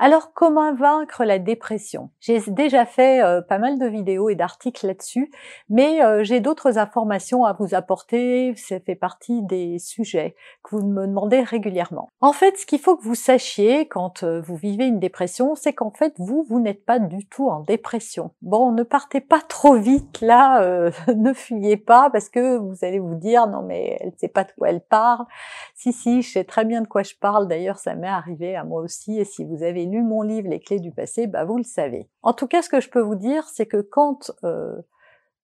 Alors comment vaincre la dépression? J'ai déjà fait euh, pas mal de vidéos et d'articles là-dessus, mais euh, j'ai d'autres informations à vous apporter, ça fait partie des sujets que vous me demandez régulièrement. En fait, ce qu'il faut que vous sachiez quand euh, vous vivez une dépression, c'est qu'en fait, vous, vous n'êtes pas du tout en dépression. Bon, ne partez pas trop vite là, ne fuyez pas parce que vous allez vous dire non mais elle sait pas de quoi elle parle. Si si, je sais très bien de quoi je parle. D'ailleurs, ça m'est arrivé à moi aussi et si vous avez lu mon livre Les clés du passé, bah vous le savez. En tout cas, ce que je peux vous dire, c'est que quand euh,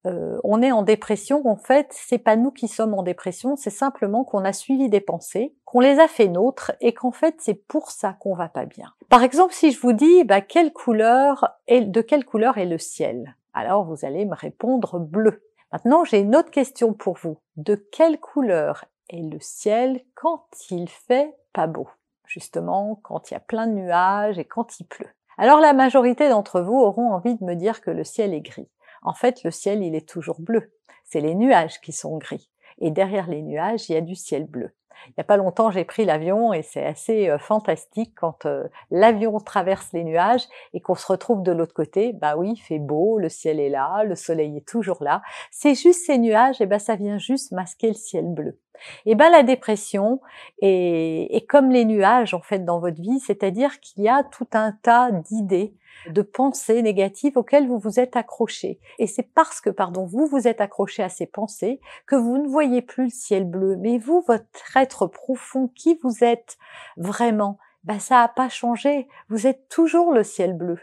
euh, on est en dépression, en fait, c'est pas nous qui sommes en dépression, c'est simplement qu'on a suivi des pensées, qu'on les a fait nôtres et qu'en fait c'est pour ça qu'on va pas bien. Par exemple, si je vous dis bah, quelle couleur est, de quelle couleur est le ciel, alors vous allez me répondre bleu. Maintenant, j'ai une autre question pour vous. De quelle couleur est le ciel quand il fait pas beau? Justement quand il y a plein de nuages et quand il pleut. Alors la majorité d'entre vous auront envie de me dire que le ciel est gris. En fait, le ciel, il est toujours bleu. C'est les nuages qui sont gris. Et derrière les nuages, il y a du ciel bleu. Il n'y a pas longtemps, j'ai pris l'avion et c'est assez euh, fantastique quand euh, l'avion traverse les nuages et qu'on se retrouve de l'autre côté. Bah oui, il fait beau, le ciel est là, le soleil est toujours là. C'est juste ces nuages, et ben ça vient juste masquer le ciel bleu. Et ben la dépression est, comme les nuages en fait dans votre vie, c'est-à-dire qu'il y a tout un tas d'idées, de pensées négatives auxquelles vous vous êtes accroché. Et c'est parce que, pardon, vous vous êtes accroché à ces pensées que vous ne voyez plus le ciel bleu. Mais vous, votre être profond, qui vous êtes vraiment, ben ça n'a pas changé. Vous êtes toujours le ciel bleu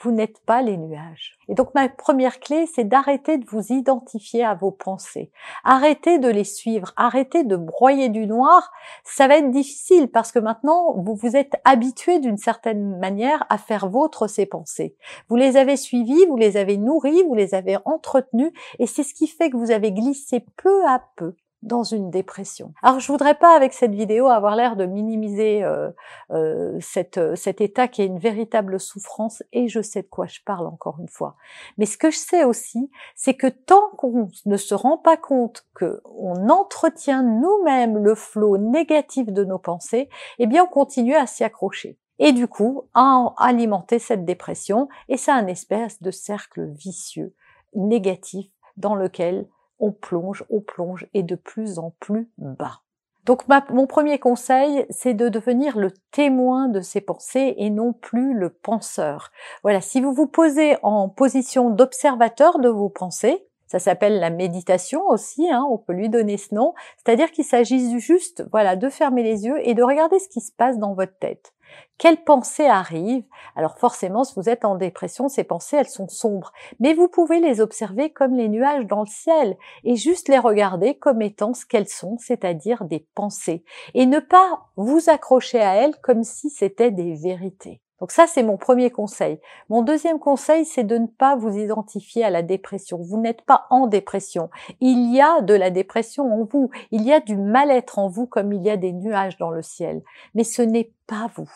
vous n'êtes pas les nuages. Et donc ma première clé, c'est d'arrêter de vous identifier à vos pensées. Arrêtez de les suivre, arrêtez de broyer du noir. Ça va être difficile parce que maintenant, vous vous êtes habitué d'une certaine manière à faire vôtre ces pensées. Vous les avez suivies, vous les avez nourries, vous les avez entretenues et c'est ce qui fait que vous avez glissé peu à peu dans une dépression. Alors je voudrais pas avec cette vidéo avoir l'air de minimiser euh, euh, cette, euh, cet état qui est une véritable souffrance et je sais de quoi je parle encore une fois. Mais ce que je sais aussi, c'est que tant qu'on ne se rend pas compte que on entretient nous-mêmes le flot négatif de nos pensées, eh bien on continue à s'y accrocher. Et du coup, à alimenter cette dépression, et c'est un espèce de cercle vicieux, négatif, dans lequel on plonge, on plonge et de plus en plus bas. Donc mon premier conseil, c'est de devenir le témoin de ces pensées et non plus le penseur. Voilà, si vous vous posez en position d'observateur de vos pensées, ça s'appelle la méditation aussi, hein, on peut lui donner ce nom, c'est-à-dire qu'il s'agit juste, voilà, de fermer les yeux et de regarder ce qui se passe dans votre tête. Quelles pensées arrivent? Alors forcément, si vous êtes en dépression, ces pensées, elles sont sombres. Mais vous pouvez les observer comme les nuages dans le ciel et juste les regarder comme étant ce qu'elles sont, c'est-à-dire des pensées. Et ne pas vous accrocher à elles comme si c'était des vérités. Donc ça, c'est mon premier conseil. Mon deuxième conseil, c'est de ne pas vous identifier à la dépression. Vous n'êtes pas en dépression. Il y a de la dépression en vous. Il y a du mal-être en vous comme il y a des nuages dans le ciel. Mais ce n'est pas vous.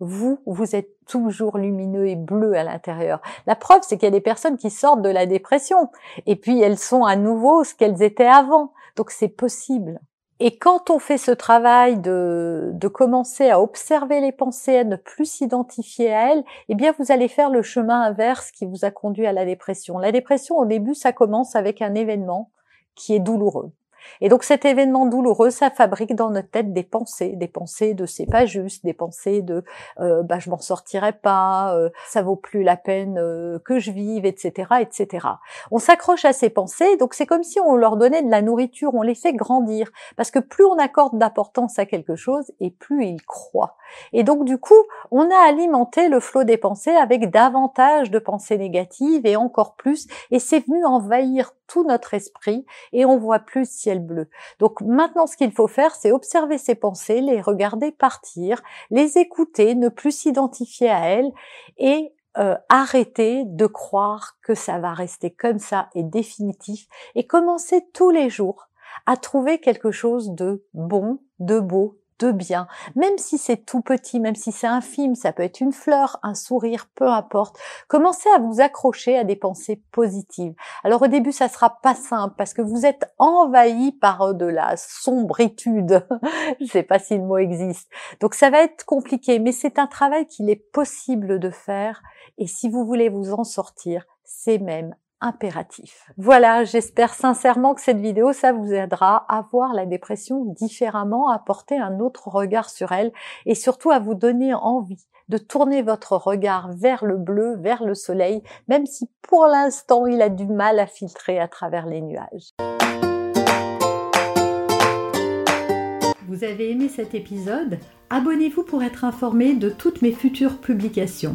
Vous, vous êtes toujours lumineux et bleu à l'intérieur. La preuve, c'est qu'il y a des personnes qui sortent de la dépression et puis elles sont à nouveau ce qu'elles étaient avant. Donc c'est possible. Et quand on fait ce travail de, de commencer à observer les pensées, à ne plus s'identifier à elles, eh bien vous allez faire le chemin inverse qui vous a conduit à la dépression. La dépression, au début, ça commence avec un événement qui est douloureux. Et donc cet événement douloureux, ça fabrique dans notre tête des pensées, des pensées de c'est pas juste, des pensées de euh, bah je m'en sortirai pas, euh, ça vaut plus la peine euh, que je vive, etc., etc. On s'accroche à ces pensées, donc c'est comme si on leur donnait de la nourriture, on les fait grandir, parce que plus on accorde d'importance à quelque chose, et plus ils croient. Et donc du coup, on a alimenté le flot des pensées avec davantage de pensées négatives et encore plus, et c'est venu envahir tout notre esprit et on voit plus ciel bleu. Donc maintenant, ce qu'il faut faire, c'est observer ces pensées, les regarder partir, les écouter, ne plus s'identifier à elles et euh, arrêter de croire que ça va rester comme ça et définitif et commencer tous les jours à trouver quelque chose de bon, de beau, bien, même si c'est tout petit, même si c'est infime, ça peut être une fleur, un sourire, peu importe. Commencez à vous accrocher à des pensées positives. Alors au début, ça sera pas simple parce que vous êtes envahi par euh, de la sombritude. Je sais pas si le mot existe. Donc ça va être compliqué, mais c'est un travail qu'il est possible de faire et si vous voulez vous en sortir, c'est même Voilà, j'espère sincèrement que cette vidéo, ça vous aidera à voir la dépression différemment, à porter un autre regard sur elle et surtout à vous donner envie de tourner votre regard vers le bleu, vers le soleil, même si pour l'instant il a du mal à filtrer à travers les nuages. Vous avez aimé cet épisode? Abonnez-vous pour être informé de toutes mes futures publications.